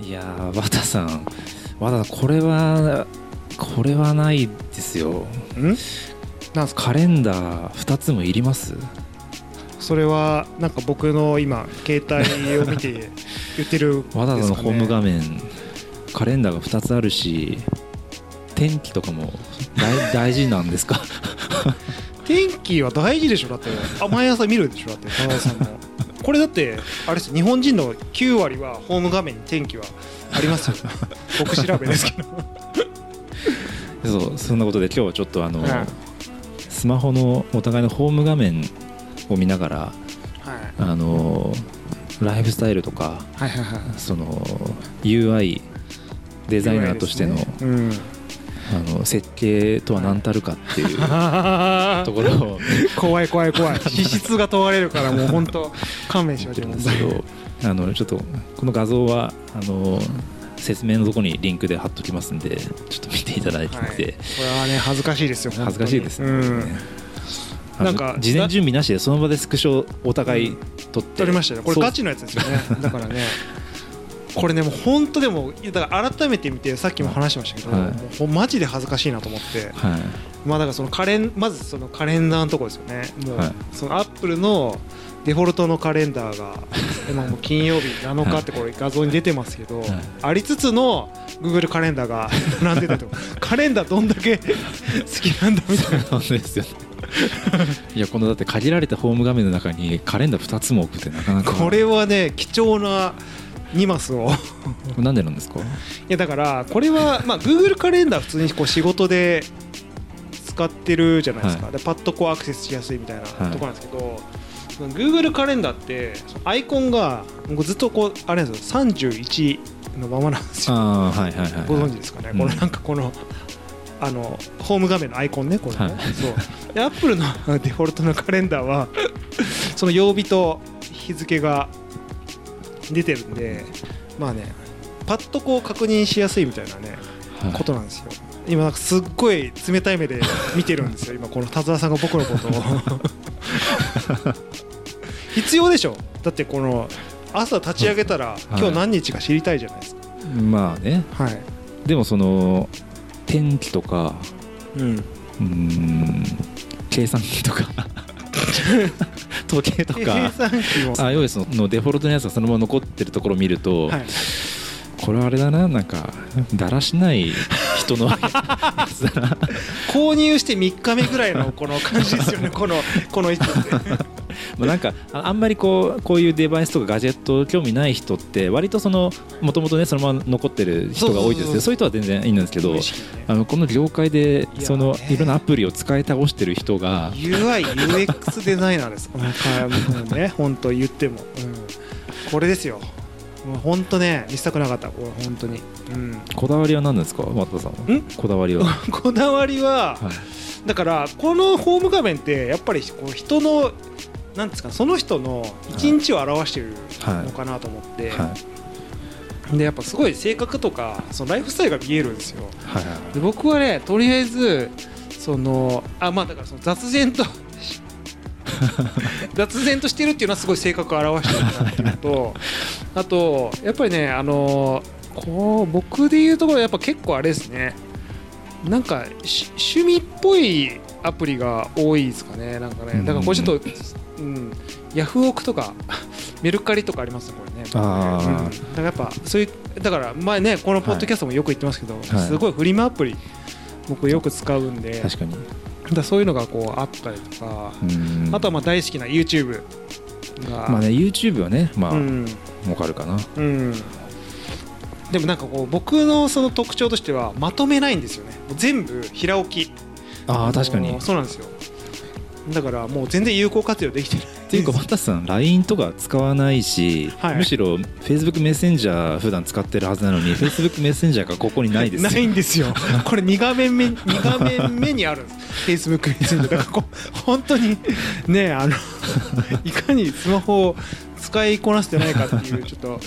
いやー和田さん。和田さんこれはこれはないですよ。ん？なんすか？カレンダー2つもいります？それはなんか僕の今携帯を見て 言ってるんですか、ね、和田さんのホーム画面カレンダーが2つあるし天気とかも大 大事なんですか？天気は大事でしょ？だってあ毎朝見るでしょ？だって田中さんもこれだってあれですよ日本人の9割はホーム画面に天気はありますよ。僕調べですけど。そうそんなことで今日はちょっとあの、はい。スマホのお互いのホーム画面を見ながらはい。あのライフスタイルとかはいはいはい。その UI デザイナーとしての,、うんあの設計とは何たるかっていうところを。怖い怖い怖い。資質が問われるからもう本当勘弁してょうるんですけどあのちょっとこの画像はあの説明のところにリンクで貼っときますんでちょっと見ていただいて、はい。これはね恥ずかしいですよ恥ずかしいですね,、うん。なんか事前準備なしでその場でスクショお互い撮って、撮りましたよこれガチのやつですよね。だからねこれねもう本当でもだから改めて見てさっきも話しましたけど、はい。もうマジで恥ずかしいなと思ってはい。まあだからそのカレンまずそのカレンダーのところですよね。もう、はい。そのアップルのデフォルトのカレンダーが 今もう金曜日7日ってこれ画像に出てますけど、はい。ありつつの Google カレンダーが 並んでたと。カレンダーどんだけ 好きなんだみたいな。本当ですよね。いやこのだって限られたホーム画面の中にカレンダー2つも置くってなかなか。これはね貴重な2マスを。なんでなんですか？いやだからこれはまあ Google カレンダー普通にこう仕事で使ってるじゃないですか、はでパッとこうアクセスしやすいみたいなとこなんですけど、その Google カレンダーってアイコンがずっとこうあれなんですよ。31のままなんですよ。ああはいはいはい。ご存知ですかね、うん。このなんかこのあのホーム画面のアイコンねこれね、はい。そう。で Apple の デフォルトのカレンダーはその曜日と日付が出てるんでまあねパッとこう確認しやすいみたいなねはい。ことなんですよ。今なんかすっごい冷たい目で見てるんですよ 今この田沢さんが僕のことを。必要でしょ。だってこの朝立ち上げたらい。今日何日か知りたいじゃないですか。まあね。はい、でもその天気とかうん、うーん計算機とか 時計と計か算機も。iOS のデフォルトのやつがそのまま残ってるところを見ると、はい。これはあれだななんかだらしない人の 購入して3日目ぐらいのこの感じですよねこのこの位置まあなんかああんまりこうこういうデバイスとかガジェット興味ない人って割とそのもともとねそのまま残ってる人が多いですけどそういう人は全然いいんですけどあのこの業界でそのねいろんなアプリを使い倒してる人が UI、UX デザイナーです。このもうね、本当言っても、うん、これですよ。本当ね、見せたくなかった、本当に。うん、こだわりは何ですか？松田さん？こだわりは、こだわりは、はい。だから、このホーム画面って、やっぱりこう人の、なんですか、その人の一日を表しているのかなと思って、はい。でやっぱすごい性格とか、そのライフスタイルが見えるんですよ。はいはいで僕はねとりあえずそのあまあだからその雑然と 雑然としてるっていうのはすごい性格を表してるなっていうのとあとやっぱりねあのこう僕で言うところやっぱ結構あれですね。なんかし趣味っぽいアプリが多いですかね。なんかね。だからこれちょっと、うん、ヤフオクとか メルカリとかありますねこれね。あー。うん。だからやっぱそういうだから前ねこのポッドキャストもよく言ってますけど、はい。すごいフリマアプリ僕よく使うんで確かに。だそういうのがこうあったりとか、うん。あとはまあ大好きな YouTube が、まあね YouTube はねまあうん。わかるかな。うん、でもなんかこう僕のその特徴としてはまとめないんですよね。全部平置きああ確かに。のそうなんですよ。だからもう全然有効活用できてない。っていうか渡さん LINE とか使わないし、はい。むしろ Facebook メッセンジャー普段使ってるはずなのに Facebook メッセンジャーがここにないですよ。ないんですよ。これ2画面目2画面目にあるんです。Facebook メッセンジャーだからこ。う本当にねあの いかにスマホを使いこなしてないかっていうちょっと現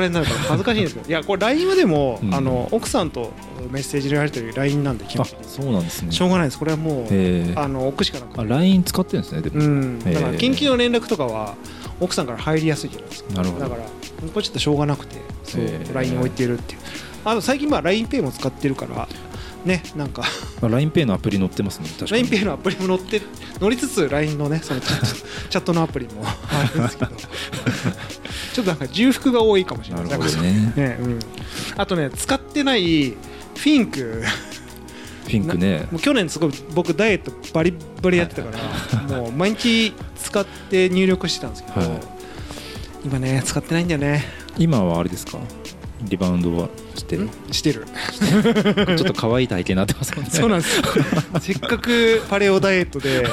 れになるから恥ずかしいんですけどいやこれ LINE はでも、うん。あの奥さんとメッセージのやり取り LINE なんで基あ本的に。そうなんですね。しょうがないです。これはもうあの置くしかなくあて LINE 使ってるんですねでも、うん、だから緊急の連絡とかは奥さんから入りやすいじゃないですか。なるほど。だからこれちょっとしょうがなくてそう LINE に置いてるっていう。あと最近まあ LINEPay も使ってるからねなんか。LINEPay のアプリ載ってますね LINEPay のアプリも乗って乗りつつ LINE のねその チャットのアプリも。あるんですけど。ちょっとなんか重複が多いかもしれなないるほなんかどねねうん、あとね使ってないフィンク。ピンクね。もう去年すごい僕ダイエットバリバリやってたからもう毎日使って入力してたんですけど、はい。今ね使ってないんだよね。今はあれですか？リバウンドは？してる。ん？してる。ちょっと可愛い体型になってますもんね。そうなんです。よ せっかくパレオダイエットで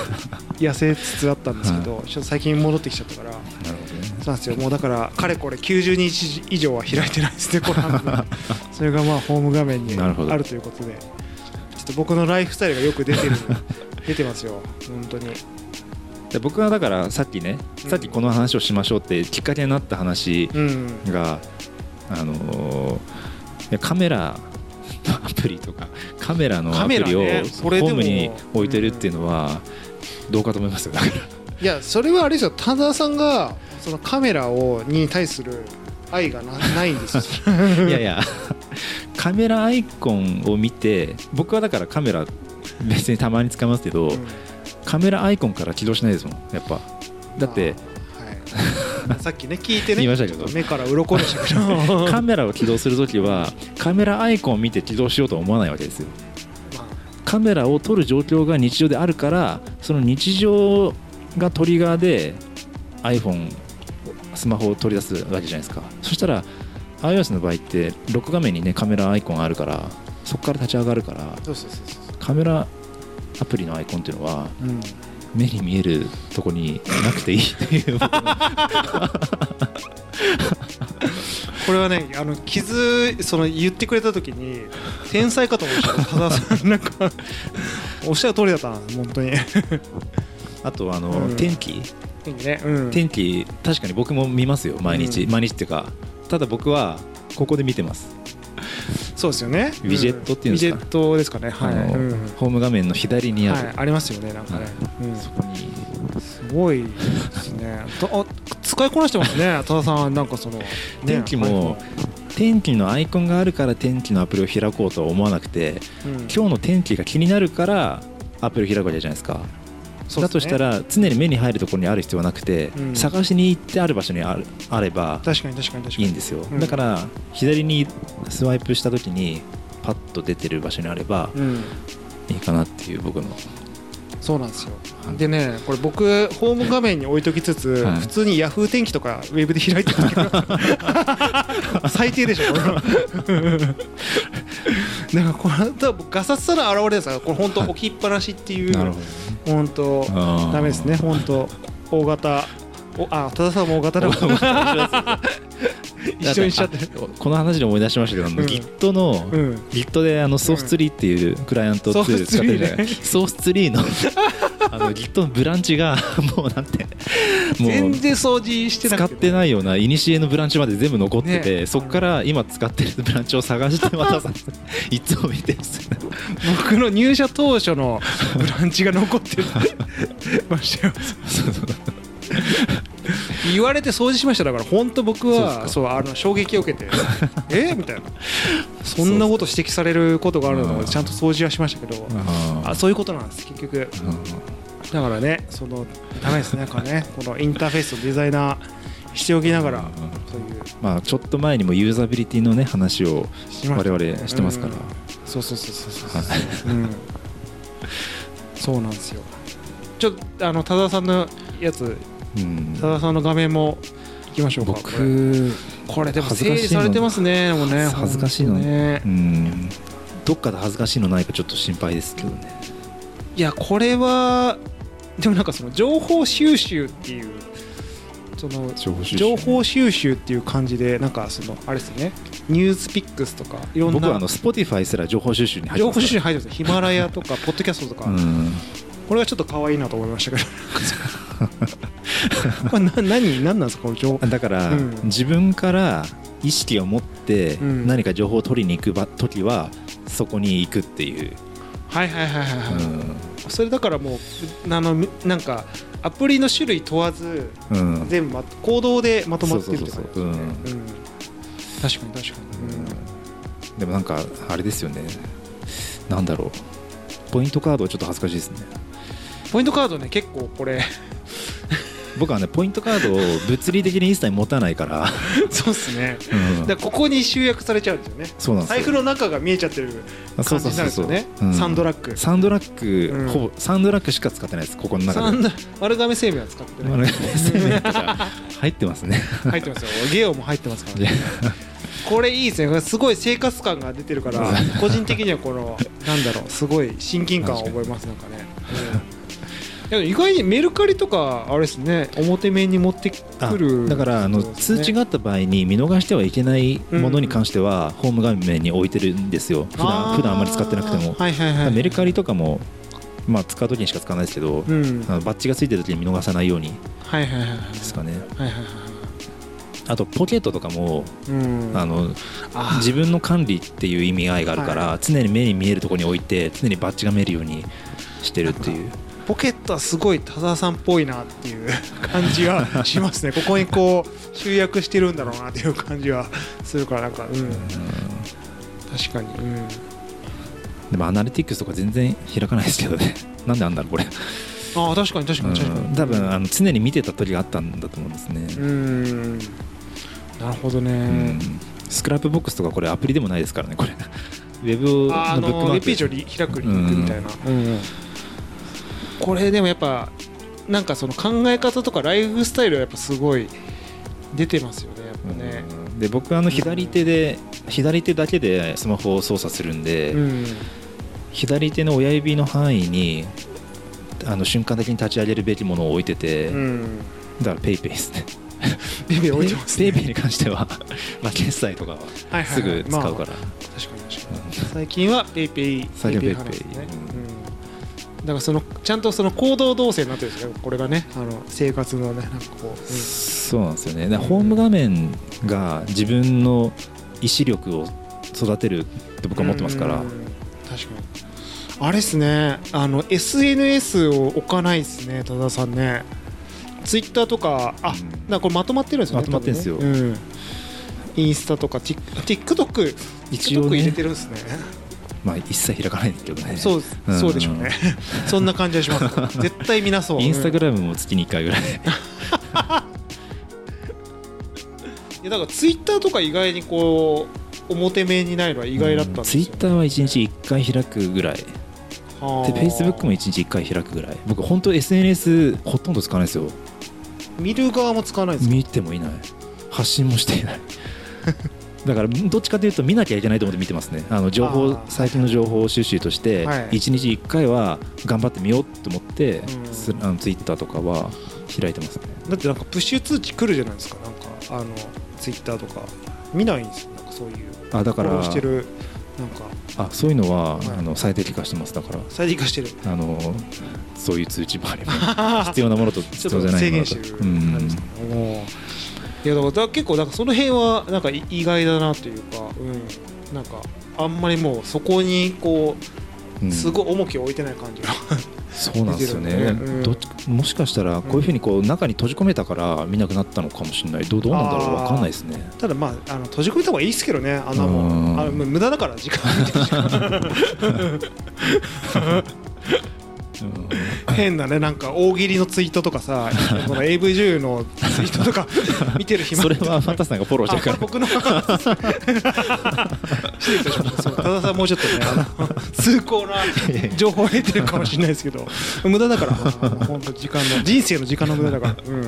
痩せつつあったんですけど、ちょっと最近戻ってきちゃったから。なるほどね。そうなんですよ。もうだからかれこれ90日以上は開いてないですねこの それがまあホーム画面にあるということで。ちょっと僕のライフスタイルがよく出てる 出てますよ。本当に。で僕はだからさっきねうん。さっきこの話をしましょうってきっかけになった話うん。が、あのーカメラの アプリとかカメラのアプリをホームに置いてるっていうのはどうかと思いますよだから。いやそれはあれですよ。田澤さんがそのカメラをに対する愛がなないんですよ。いやいやカメラアイコンを見て僕はだからカメラ別にたまに使いますけど、うん。カメラアイコンから起動しないですもんやっぱ。だってはい、さっきね聞いてね目から鱗でしたけど カメラを起動するときはカメラアイコンを見て起動しようとは思わないわけですよ。まカメラを撮る状況が日常であるからその日常がトリガーで iPhone スマホを取り出すわけじゃないですか。そしたら iOS の場合ってロック画面にねカメラアイコンあるからそこから立ち上がるからカメラアプリのアイコンっていうのはうん目に見えるとこになくていいっていう。これはねあの傷その言ってくれた時に天才かと思いました田澤さん なんかおっしゃる通りだったな本当に。あとあの、うん。天気？ね、うん、天気確かに僕も見ますよ毎日、うん。毎日っていうかただ僕はここで見てます。そうですよね。ウィジェットっていうんですか？ウィジェットですかね。はい、ホーム画面の左にある、はい、ありますよねなんかね、うん。そこにすごいですね。使いこなしてますね。多田さんなんかその、ね天気も天気のアイコンがあるから天気のアプリを開こうとは思わなくてうん。今日の天気が気になるからアプリを開くわけじゃないですか。ね。だとしたら常に目に入るところにある必要はなくて、うん。探しに行ってある場所にあるあれば確かに確かに確かに。いいんですよ、うん。だから左にスワイプした時にパッと出てる場所にあればうん。いいかなっていう僕のそうなんですよ。はい。でねこれ僕ホーム画面に置いときつつ、はい。普通にヤフー天気とかウェブで開いてる時が 最低でしょ。なんかこれ多分ガサツさの表れですからこれ本当置きっぱなしっていうなるほど本当ダメですね。本当大型おあ多田さんも大型だ一緒にしちゃって。この話で思い出しましたけど、Git の、うん。Git であのソースツリーっていうクライアントツール使ってるじゃない。ソースツリーのあの Git のブランチがもうなんてもう全然掃除してな使くってないような古のブランチまで全部残ってて、ね。そこから今使ってるブランチを探して またさいつも見てる。僕の入社当初のブランチが残ってましたよ。そうそう言われて掃除しました。だから本当僕そうはそうあの衝撃を受けて え？みたいな。そんなこと指摘されることがあるのうん。でちゃんと掃除はしましたけどああそういうことなんです結局。だからねそのダメですね。なんかね このインターフェースのデザイナーしておきながらいう。まあちょっと前にもユーザビリティのね話を我々してますから、うんそうそうそうそうそう。はい。うん。そうなんですよ。ちょっとあの多田さんのやつうん多田さんの画面もいきましょうか。これ僕これでも恥ずかしいの。整理されてますねもうね。恥ずかしいの。ね。うん。どっかで恥ずかしいのないかちょっと心配ですけどね。いやこれはでもなんかその情報収集っていうその情報収集。っていう感じでなんかそのあれですよね。ニュースピックスとかいろんな。僕はあの Spotify すら情報収集に入って情報ます収集に入ってますヒマラヤとかポッドキャストとか、うん。これはちょっと可愛いなと思いましたけど これな何何なんですかこの情報？だから、うん。自分から意識を持ってうん。何か情報を取りに行くば時はそこに行くっていう、はいはいはいはいはい、うん。それだからもうあのみなんかアプリの種類問わずうん。全部ま行動でまとまってるってことですね。確かに確かに、でもなんかあれですよね。なんだろう。ポイントカードはちょっと恥ずかしいですね。ポイントカードね結構これ僕はねポイントカードを物理的に一切持たないから、そうっすね。うん。だここに集約されちゃうんですよね。そうなんですよ。財布の中が見えちゃってる感じになるんですよね。うん。サンドラック。サンドラック、うん。ほぼサンドラックしか使ってないですここの中で。丸亀製麺は使ってない。丸亀製麺とか。入ってますね。入ってますよ。ゲオも入ってますからね。これいいですね。すごい生活感が出てるから 個人的にはこのなんだろうすごい親近感を覚えますなんかね、うん意外にメルカリとかあれですね表面に持ってくあるだからあの通知があった場合に見逃してはいけないものに関してはホーム画面に置いてるんですよ。普段普段あんまり使ってなくても。はいはいはい。メルカリとかもまあ使う時にしか使わないですけどうん。あのバッジがついてる時に見逃さないようにですかね。あとポケットとかもうん。あのあ自分の管理っていう意味合いがあるから、は常に目に見えるところに置いて常にバッジが見えるようにしてるっていうポケットはすごい多田さんっぽいなっていう 感じがしますね。ここにこう集約してるんだろうなっていう感じはするからなんかうん。確かに。うん。でもアナリティクスとか全然開かないですけどね。なんであんだろうこれ、ああ確かに確かに確かに。うん多分あの常に見てた時があったんだと思うんですね、うん。なるほどね、うん。 Scrapbox とかこれアプリでもないですからねこれ。ウェブのああブックマーク。のウェブページをリ開くリンクみたいな、うんこれでもやっぱなんかその考え方とかライフスタイルはやっぱすごい出てますよねやっぱね、うん。で僕あの左手で左手だけでスマホを操作するんで、うん。左手の親指の範囲にあの瞬間的に立ち上げるべきものを置いてて、うん。だから PayPay ですね。ビビ置いてますね。 PayPay に関してはまあ決済とかははいはいすぐ使うから、まあ確かに確かに。最近は PayPay 最近は PayPay ねうんだからそのちゃんとその行動動線になってるんですよねこれがね。あの生活のねなんかこう、そうなんですよね。ホーム画面が自分の意志力を育てるって僕は思ってますから、うん。確かに。あれっすね。あの SNS を置かないですね多田さんね。ツイッターとかあ、うん。なんかこれまとまってるんですよねまとまってるんですよ。ね。うん。インスタとか Tik- TikTok 一応ね。入れてるんですねまあ一切開かないんですけどね。そううん。そうでしょうね。そんな感じはします。絶対みなそう。インスタグララムも月に1回ぐらい。いやだからツイッターとか意外にこう表面にないのは意外だったんですよ、ツイッターは1日1回開くぐらい。ではあ。フェイスブックも1日1回開くぐらい。僕本当 SNS ほとんど使わないですよ。見る側も使わないですか？見てもいない。発信もしていない だからどっちかというと見なきゃいけないと思って見てますね。あの情報最近の情報収集としてはい。1日1回は頑張ってみようと思ってうん。すあのツイッターとかは開いてますね。だってなんかプッシュ通知来るじゃないですか。なんかあのツイッターとか。見ないんですよ。なんかそういう。あだからしてるなんか。あそういうのは、はい。あの最適化してます。だから最適化してる。あのそういう通知もあります必要なものと必要じゃないものと。限してるうんいやだからだ結構なんかその辺はなんかい意外だなというか、うん、なんかあんまりもうそこにこううん。すごい重きを置いてない感じが、そうなんですよね。うん。もしかしたらこういうふうにこう中に閉じ込めたから見なくなったのかもしれない。どうどうなんだろう。わかんないですね。ただまああの閉じ込めた方がいいですけどね。あんなもうん。んあの無駄だから時間変なねなんか大喜利のツイートとかさ この AV 女優のツイートとか 見てる暇それはファンタさんがフォローしてあるから。僕の。たしましたそう多田さんもうちょっとねあの崇高な情報を得てるかもしれないですけど無駄だから本当時間の人生の時間の無駄だから、うん、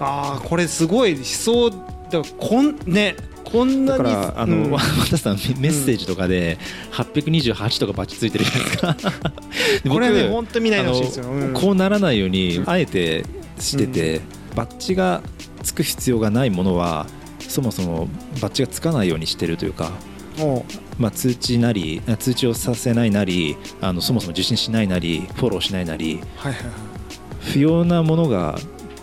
ああこれすごい思想だからこんねこんなにだからあの、うん。さんメッセージとかで828とかバッチついてるじゃないですか。でこれね僕本当見ないでほしいですよ、うん。こうならないようにあえてしてて、バッジがつく必要がないものはそもそもバッジがつかないようにしてるというか、もまあ、通知なりあ通知をさせないなりあのそもそも受信しないなりフォローしないなりうはいはいはい。不要なものが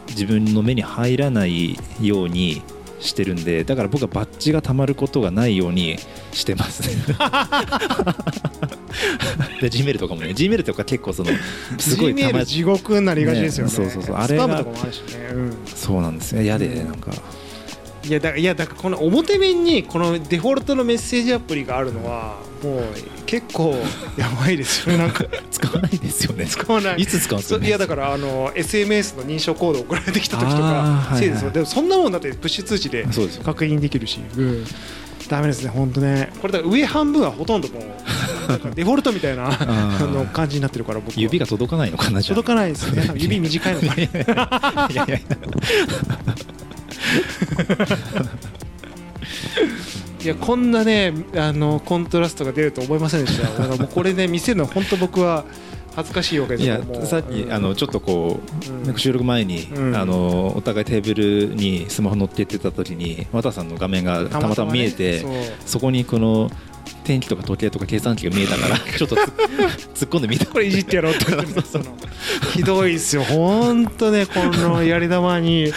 自分の目に入らないようにしてるんでだから僕はバッジがたまることがないようにしてます。ね で G メールとかもね G メールとか結構そのすごいたま地獄になりがちですよね。ねそうそうそう。あスれがね、うん。そうなんですよ嫌でなんかいやだいやだからこの表面にこのデフォルトのメッセージアプリがあるのはもう結構 やばいですよなんか使わないですよね。使わない。いつ使うんですかいやだからあの SMS の認証コード送られてきた時とかせいですよ。でもそんなもんだってプッシュ通知で確認できるし、うん、ダメですね本当ね。これだ上半分はほとんどもうデフォルトみたいな あー。の感じになってるから僕は。指が届かないのかなじゃあ。届かないですね。指短いのか いやいやいやいやこんなねあのコントラストが出ると思いませんでした。だからもうこれね見せるの本当僕は恥ずかしいわけです。いやさっき、うん。あのちょっとこう、うん。収録前に、うん。あのお互いテーブルにスマホ乗っけてた時に綿さんの画面がたまたま見えてね。そこにこの天気とか時計とか計算機が見えたから ちょっとつ 突っ込んでみた。これいじってやろうって ひどいですよ本当ねこのやり玉に。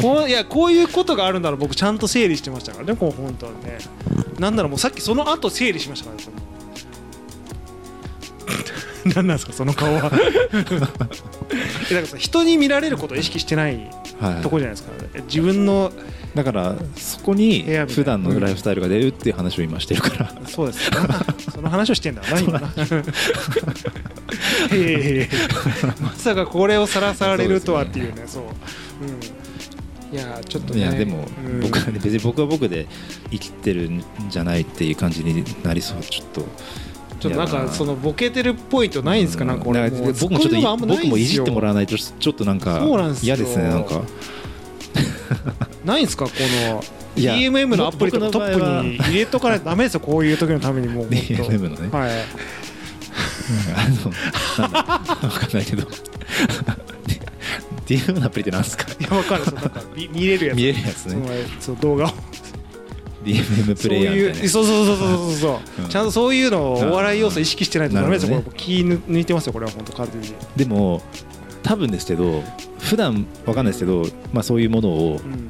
こういやこういうことがあるんだろう僕ちゃんと整理してましたからねこう本当はね。なんならもうさっきその後整理しましたからね 何なんですかその顔は。えだか人に見られることを意識してないはい。とこじゃないですか、自分のだからそこに普段のライフスタイルが出るっていう話を今してるから、そうです。よ その話をしてんだ。な今なまさかこれをさらされるとはっていうね。そうう。ん、いやちょっとね。いやでもうん。僕はね別に僕は僕で生きてるんじゃないっていう感じになりそう。ちょっとちょっとなんかそのボケてるポイントないんですか？なんかこれだらもう僕もちょっと僕もいじってもらわないとちょっとなんか嫌ですねなんか。ないんですか？この DMM のアプリとか。トップに。入れとかないとダメですよこういう時のためにもう。DMM のね。はい。あのなんだわかんないけど。DM のアプリってなんですか？いやわかる。そうなんか見見れるやつ。見えるやつね。そう動画を DMM プレイヤーみたいな。そうそうそうそうそうそう、うん。ちゃんとそういうのをお笑い要素意識してないとダメですよ、なるほこれ気抜抜いてますよこれは本当完全に、でも多分ですけど普段わかんないですけど、まあ、そういうものをうん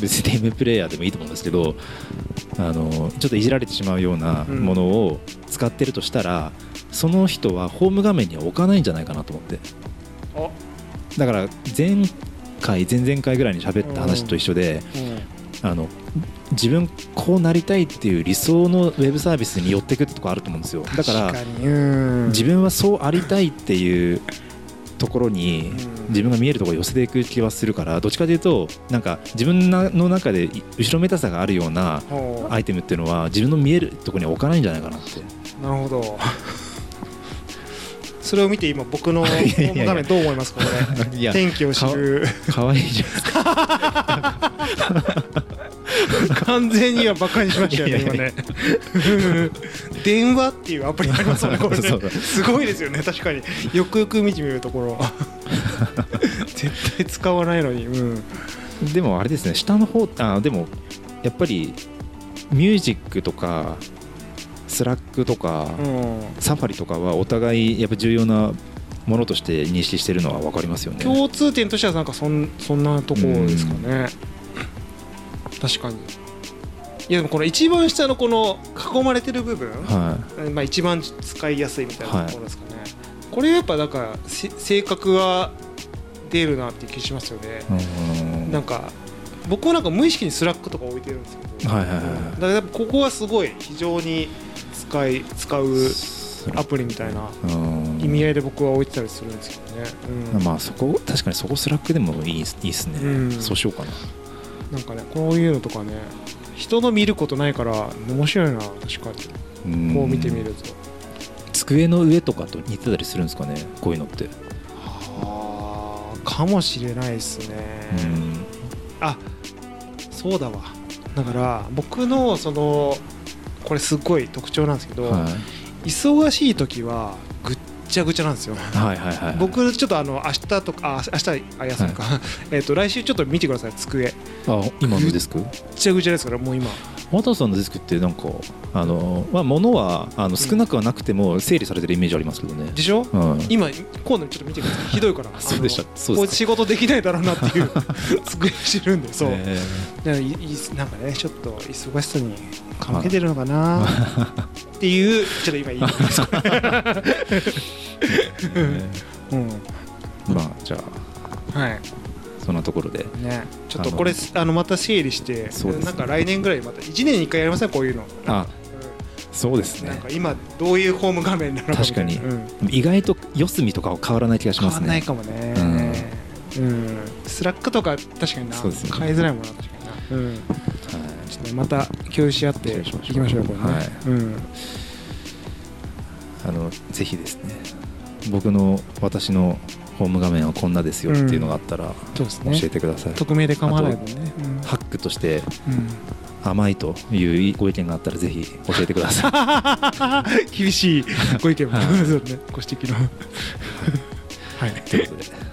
別に DM プレイヤーでもいいと思うんですけどあのちょっといじられてしまうようなうんものを使ってるとしたら、その人はホーム画面には置かないんじゃないかなと思って。あ。だから前回前々回ぐらいに喋った話と一緒で、あの自分こうなりたいっていう理想のウェブサービスに寄ってくってとこあると思うんですよ。だから自分はそうありたいっていうところにうん。自分が見えるところを寄せていく気はするからどっちかというとなんか自分の中で後ろめたさがあるようなアイテムっていうのは自分の見えるところには置かないんじゃないかなって。なるほど。それを見て今僕の 画面どう思いますかこれ。天気を知る。可愛いじゃないですか 完全にはバカにしましたよね今ね。電話っていうアプリありますもんねこれね。すごいですよね確かに。よくよく見てみるところ。絶対使わないのに。うん。でもあれですね下の方あでもやっぱりミュージックとか Slack とか、うん。 Safari とかはお互いやっぱ重要なものとして認識してるのは分かりますよね。共通点としてはなんかそんそんなとこですかね確かに。いやでもこの一番下のこの囲まれてる部分、はまあ、一番使いやすいみたいなところですかね、これやっぱなんかせ性格が出るなって気しますよね、い。うん。なんか僕はなんか無意識に Slack とか置いてるんですけど、はいはいはい。だからやっぱここはすごい非常に使い使うアプリみたいなうん。意味合いで僕は置いてたりするんですけどね、うん。まあそこ確かにそこ Slack でもいいいいっすね、うん。そうしようかななんかねこういうのとかね人の見ることないから面白いな確かに。うん。こう見てみると、机の上とかと似てたりするんですかねこういうのって、あーかもしれないですね、うん。あそうだわ。だから僕のそのこれすっごい特徴なんですけど、はい。忙しい時はぐっちゃぐちゃなんですよ。はいはいはい僕ちょっとあの明日とかあ明日あ休みか、えっと来週ちょっと見てください机。あ今のデスク？ちゃぐちゃですからもう今。渡さんのデスクってなんかあのまあ物はあの少なくはなくても整理されてるイメージありますけどね。でしょ？うん。今今度ちょっと見てください。ひどいから。そうでした。そうこいつ仕事できないだろうなっていう。机してるんでそう、えだからいいなんかねちょっと忙しさに関係てるのかな。っていうちょっと今言いますうん。まあじゃあはい。そんなところで。ね。ちょっとこれあのまた整理してそうですね。なんか来年ぐらいまた1年に1回やりません？こういうの。あそうですね。なんか今どういうホーム画面なのか確かに。うん。意外と四隅とかは変わらない気がし変わんないますねかもね。うん。 Slack とか確かにな。そうですね。変えづらいもんな確かになうん。はい。ちょっとねまた共有し合っていきましょうこれね。はい。うん。あのぜひですね僕の私のホーム画面はこんなですよっていうのがあったらうですね。えてください、匿名で構わないもんね。うん。ハックとしてうん。甘いというご意見があったらぜひ教えてください。厳しいご意見も、はい。ご指摘の。はい。ということで